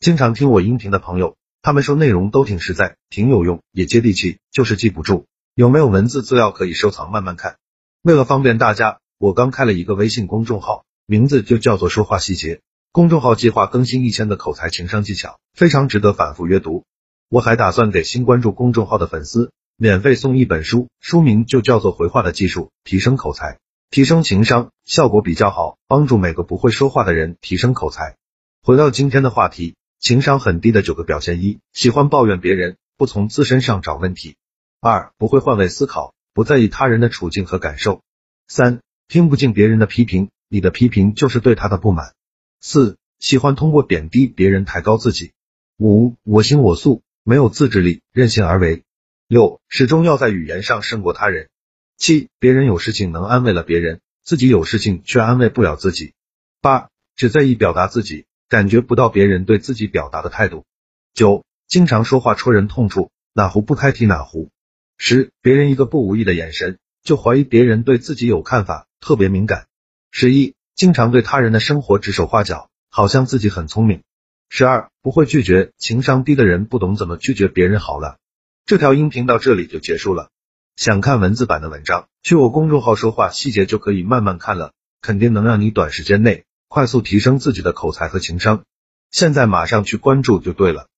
经常听我音频的朋友，他们说内容都挺实在，挺有用，也接地气，就是记不住。有没有文字资料可以收藏慢慢看？为了方便大家，我刚开了一个微信公众号，名字就叫做说话细节。公众号计划更新一千的口才情商技巧，非常值得反复阅读。我还打算给新关注公众号的粉丝免费送一本书，书名就叫做回话的技术，提升口才，提升情商，效果比较好，帮助每个不会说话的人提升口才。回到今天的话题。情商很低的九个表现：一、喜欢抱怨别人，不从自身上找问题；二、不会换位思考，不在意他人的处境和感受；三、听不进别人的批评，你的批评就是对他的不满；四、喜欢通过贬低别人抬高自己；五、我行我素，没有自制力，任性而为；六、始终要在语言上胜过他人；七、别人有事情能安慰了别人，自己有事情却安慰不了自己；八、只在意表达自己。感觉不到别人对自己表达的态度。九，经常说话戳人痛处，哪壶不开提哪壶。十，别人一个不无意的眼神，就怀疑别人对自己有看法，特别敏感。十一，经常对他人的生活指手画脚，好像自己很聪明。十二，不会拒绝，情商低的人不懂怎么拒绝别人。好了，这条音频到这里就结束了。想看文字版的文章，去我公众号说话细节就可以慢慢看了，肯定能让你短时间内。快速提升自己的口才和情商，现在马上去关注就对了。